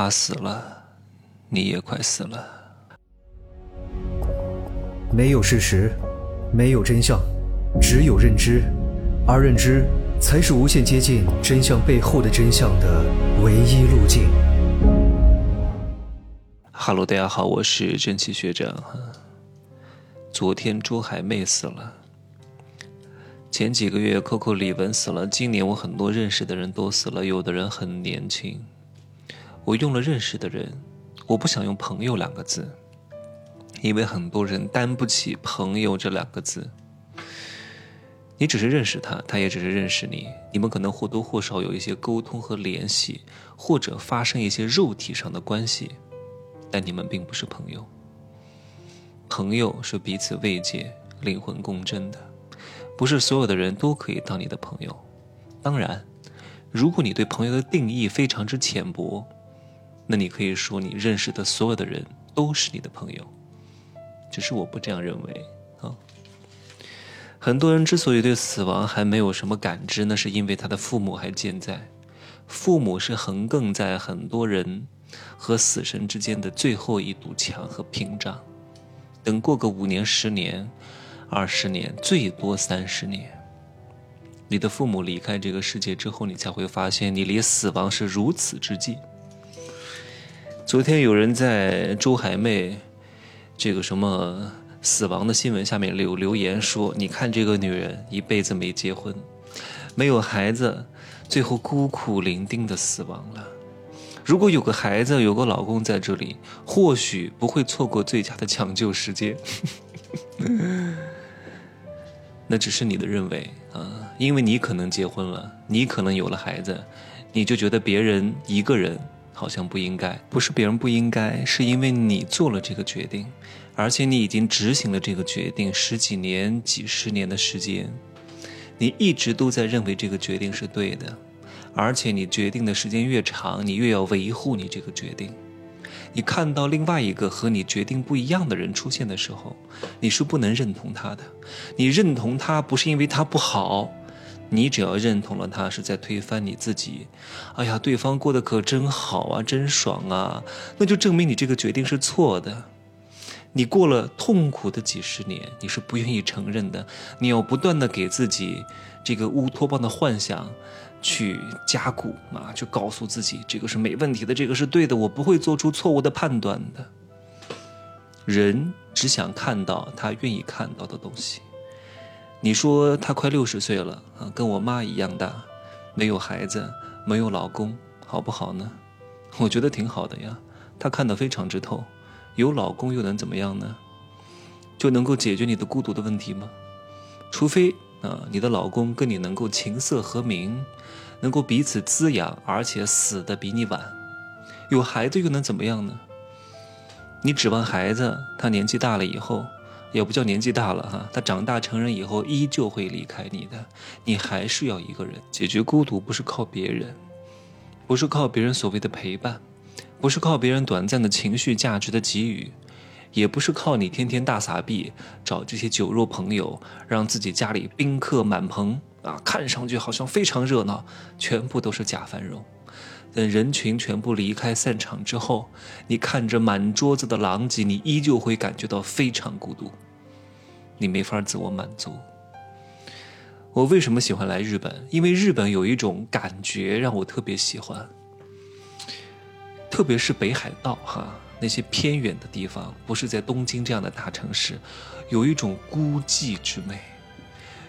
他死了，你也快死了。没有事实，没有真相，只有认知，而认知才是无限接近真相背后的真相的唯一路径。哈喽，大家好，我是真奇学长。昨天周海妹死了，前几个月 Coco 李玟死了，今年我很多认识的人都死了，有的人很年轻。我用了认识的人，我不想用朋友两个字，因为很多人担不起朋友这两个字。你只是认识他，他也只是认识你，你们可能或多或少有一些沟通和联系，或者发生一些肉体上的关系。但你们并不是朋友。朋友是彼此慰藉、灵魂共振的，不是所有的人都可以当你的朋友。当然，如果你对朋友的定义非常之浅薄，那你可以说你认识的所有的人都是你的朋友。只是我不这样认为啊。很多人之所以对死亡还没有什么感知，那是因为他的父母还健在。父母是横亘在很多人。和死神之间的最后一堵墙和屏障，等过个五年、十年、二十年，最多三十年，你的父母离开这个世界之后，你才会发现你离死亡是如此之近。昨天有人在周海媚这个什么死亡的新闻下面留留言说：“你看这个女人一辈子没结婚，没有孩子，最后孤苦伶仃的死亡了。”如果有个孩子，有个老公在这里，或许不会错过最佳的抢救时间。那只是你的认为啊，因为你可能结婚了，你可能有了孩子，你就觉得别人一个人好像不应该。不是别人不应该，是因为你做了这个决定，而且你已经执行了这个决定十几年、几十年的时间，你一直都在认为这个决定是对的。而且你决定的时间越长，你越要维护你这个决定。你看到另外一个和你决定不一样的人出现的时候，你是不能认同他的。你认同他不是因为他不好，你只要认同了他是在推翻你自己。哎呀，对方过得可真好啊，真爽啊，那就证明你这个决定是错的。你过了痛苦的几十年，你是不愿意承认的。你要不断的给自己这个乌托邦的幻想。去加固啊，去告诉自己这个是没问题的，这个是对的，我不会做出错误的判断的。人只想看到他愿意看到的东西。你说他快六十岁了啊，跟我妈一样大，没有孩子，没有老公，好不好呢？我觉得挺好的呀。他看得非常之透，有老公又能怎么样呢？就能够解决你的孤独的问题吗？除非。啊，你的老公跟你能够琴瑟和鸣，能够彼此滋养，而且死的比你晚，有孩子又能怎么样呢？你指望孩子，他年纪大了以后，也不叫年纪大了哈，他长大成人以后依旧会离开你的，你还是要一个人解决孤独，不是靠别人，不是靠别人所谓的陪伴，不是靠别人短暂的情绪价值的给予。也不是靠你天天大撒币找这些酒肉朋友，让自己家里宾客满棚啊，看上去好像非常热闹，全部都是假繁荣。等人群全部离开散场之后，你看着满桌子的狼藉，你依旧会感觉到非常孤独，你没法自我满足。我为什么喜欢来日本？因为日本有一种感觉让我特别喜欢，特别是北海道哈。那些偏远的地方，不是在东京这样的大城市，有一种孤寂之美，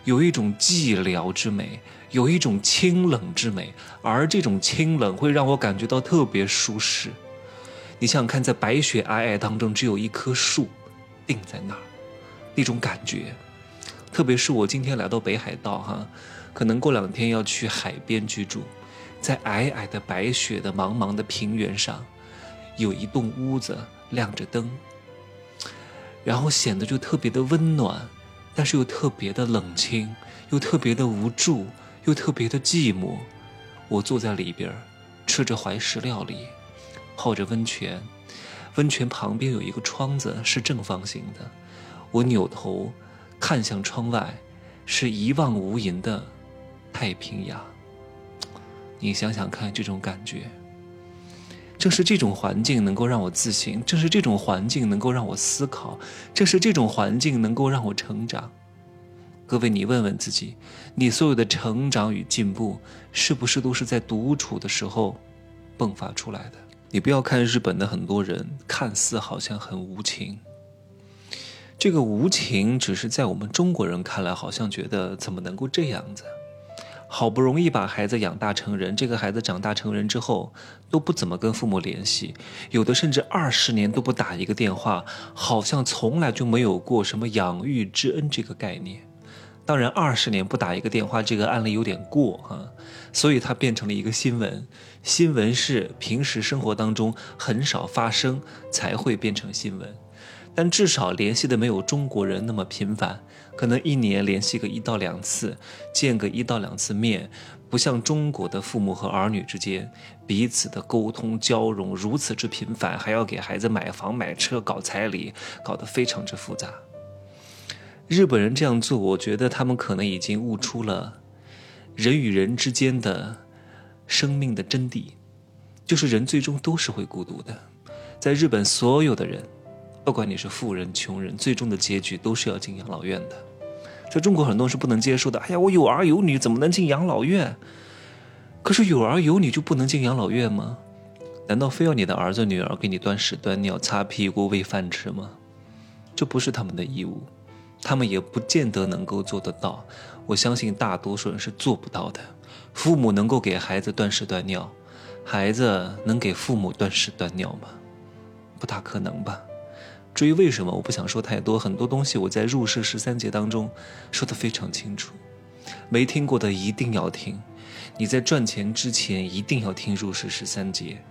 有一种寂寥之美，有一种清冷之美，而这种清冷会让我感觉到特别舒适。你想想看，在白雪皑皑当中，只有一棵树定在那儿，那种感觉。特别是我今天来到北海道哈，可能过两天要去海边居住，在皑皑的白雪的茫茫的平原上。有一栋屋子亮着灯，然后显得就特别的温暖，但是又特别的冷清，又特别的无助，又特别的寂寞。我坐在里边，吃着怀石料理，泡着温泉。温泉旁边有一个窗子，是正方形的。我扭头看向窗外，是一望无垠的太平洋。你想想看，这种感觉。正是这种环境能够让我自信，正是这种环境能够让我思考，正是这种环境能够让我成长。各位，你问问自己，你所有的成长与进步，是不是都是在独处的时候迸发出来的？你不要看日本的很多人，看似好像很无情，这个无情只是在我们中国人看来，好像觉得怎么能够这样子？好不容易把孩子养大成人，这个孩子长大成人之后都不怎么跟父母联系，有的甚至二十年都不打一个电话，好像从来就没有过什么养育之恩这个概念。当然，二十年不打一个电话这个案例有点过哈，所以它变成了一个新闻。新闻是平时生活当中很少发生才会变成新闻，但至少联系的没有中国人那么频繁。可能一年联系个一到两次，见个一到两次面，不像中国的父母和儿女之间彼此的沟通交融如此之频繁，还要给孩子买房买车搞彩礼，搞得非常之复杂。日本人这样做，我觉得他们可能已经悟出了人与人之间的生命的真谛，就是人最终都是会孤独的。在日本，所有的人，不管你是富人穷人，最终的结局都是要进养老院的。在中国，很多人是不能接受的。哎呀，我有儿有女，怎么能进养老院？可是有儿有女就不能进养老院吗？难道非要你的儿子女儿给你端屎端尿、擦屁股、喂饭吃吗？这不是他们的义务，他们也不见得能够做得到。我相信大多数人是做不到的。父母能够给孩子端屎端尿，孩子能给父母端屎端尿吗？不大可能吧。至于为什么，我不想说太多。很多东西我在入世十三节当中说的非常清楚，没听过的一定要听。你在赚钱之前一定要听入世十三节，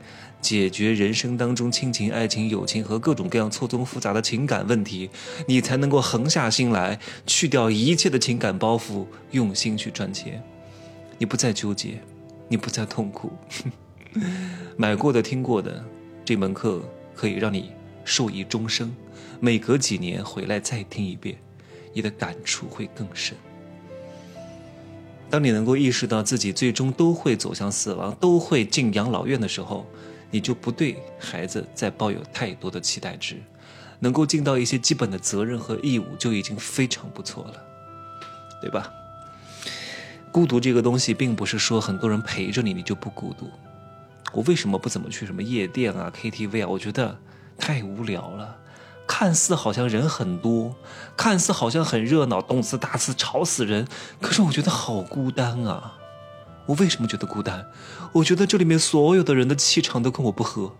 解决人生当中亲情、爱情、友情和各种各样错综复杂的情感问题，你才能够横下心来，去掉一切的情感包袱，用心去赚钱。你不再纠结，你不再痛苦。买过的、听过的，这门课可以让你。受益终生，每隔几年回来再听一遍，你的感触会更深。当你能够意识到自己最终都会走向死亡，都会进养老院的时候，你就不对孩子再抱有太多的期待值，能够尽到一些基本的责任和义务就已经非常不错了，对吧？孤独这个东西，并不是说很多人陪着你，你就不孤独。我为什么不怎么去什么夜店啊、KTV 啊？我觉得。太无聊了，看似好像人很多，看似好像很热闹，动次打次吵死人。可是我觉得好孤单啊！我为什么觉得孤单？我觉得这里面所有的人的气场都跟我不合，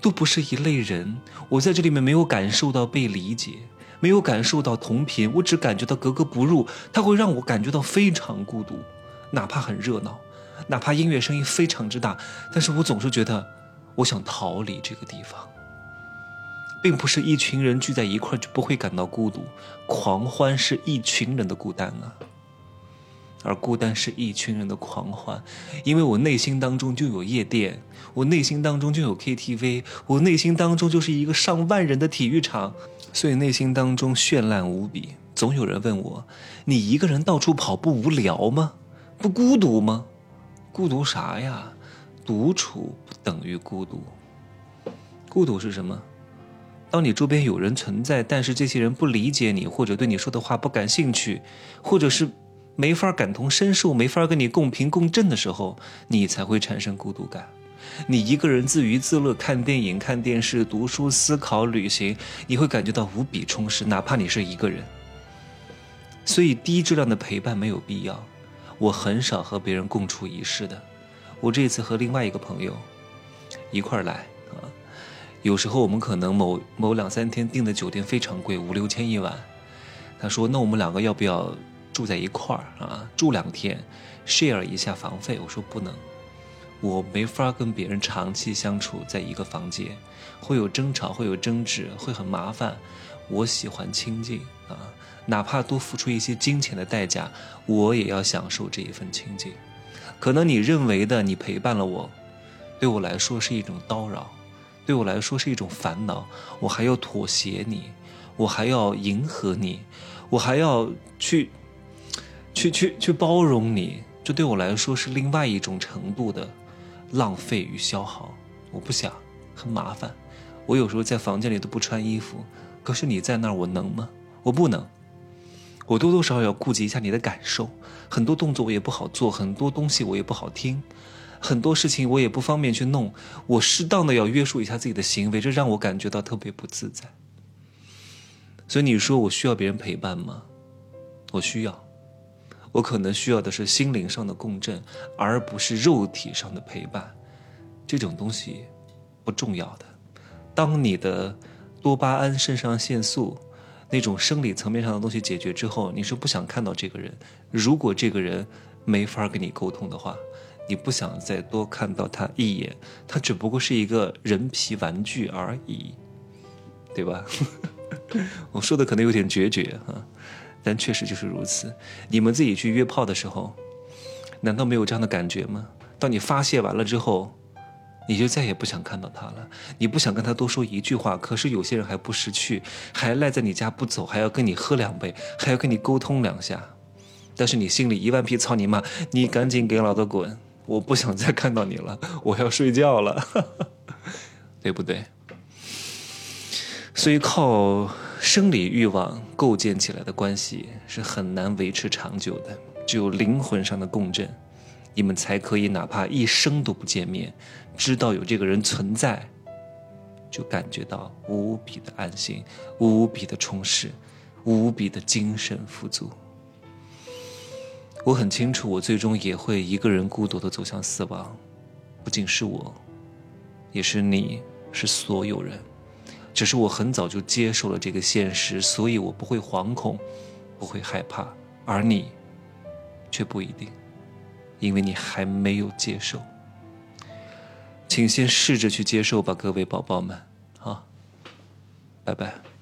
都不是一类人。我在这里面没有感受到被理解，没有感受到同频，我只感觉到格格不入。它会让我感觉到非常孤独，哪怕很热闹，哪怕音乐声音非常之大，但是我总是觉得我想逃离这个地方。并不是一群人聚在一块就不会感到孤独，狂欢是一群人的孤单啊，而孤单是一群人的狂欢，因为我内心当中就有夜店，我内心当中就有 KTV，我内心当中就是一个上万人的体育场，所以内心当中绚烂无比。总有人问我，你一个人到处跑不无聊吗？不孤独吗？孤独啥呀？独处不等于孤独，孤独是什么？当你周边有人存在，但是这些人不理解你，或者对你说的话不感兴趣，或者是没法感同身受、没法跟你共频共振的时候，你才会产生孤独感。你一个人自娱自乐，看电影、看电视、读书、思考、旅行，你会感觉到无比充实，哪怕你是一个人。所以，低质量的陪伴没有必要。我很少和别人共处一室的。我这次和另外一个朋友一块儿来。有时候我们可能某某两三天订的酒店非常贵，五六千一晚。他说：“那我们两个要不要住在一块儿啊？住两天，share 一下房费？”我说：“不能，我没法跟别人长期相处在一个房间，会有争吵，会有争执，会很麻烦。我喜欢清静啊，哪怕多付出一些金钱的代价，我也要享受这一份清静。可能你认为的你陪伴了我，对我来说是一种叨扰。”对我来说是一种烦恼，我还要妥协你，我还要迎合你，我还要去，去去去包容你，这对我来说是另外一种程度的浪费与消耗。我不想，很麻烦。我有时候在房间里都不穿衣服，可是你在那儿，我能吗？我不能。我多多少少要顾及一下你的感受，很多动作我也不好做，很多东西我也不好听，很多事情我也不方便去弄。我适当的要约束一下自己的行为，这让我感觉到特别不自在。所以你说我需要别人陪伴吗？我需要，我可能需要的是心灵上的共振，而不是肉体上的陪伴。这种东西不重要的。当你的多巴胺、肾上腺素那种生理层面上的东西解决之后，你是不想看到这个人。如果这个人没法跟你沟通的话，你不想再多看到他一眼，他只不过是一个人皮玩具而已，对吧？我说的可能有点决绝哈，但确实就是如此。你们自己去约炮的时候，难道没有这样的感觉吗？当你发泄完了之后。你就再也不想看到他了，你不想跟他多说一句话。可是有些人还不识趣，还赖在你家不走，还要跟你喝两杯，还要跟你沟通两下。但是你心里一万匹操你妈，你赶紧给老子滚！我不想再看到你了，我要睡觉了，对不对？所以靠生理欲望构建起来的关系是很难维持长久的，只有灵魂上的共振。你们才可以哪怕一生都不见面，知道有这个人存在，就感觉到无比的安心、无比的充实、无比的精神富足。我很清楚，我最终也会一个人孤独的走向死亡，不仅是我，也是你，是所有人。只是我很早就接受了这个现实，所以我不会惶恐，不会害怕，而你，却不一定。因为你还没有接受，请先试着去接受吧，各位宝宝们，啊，拜拜。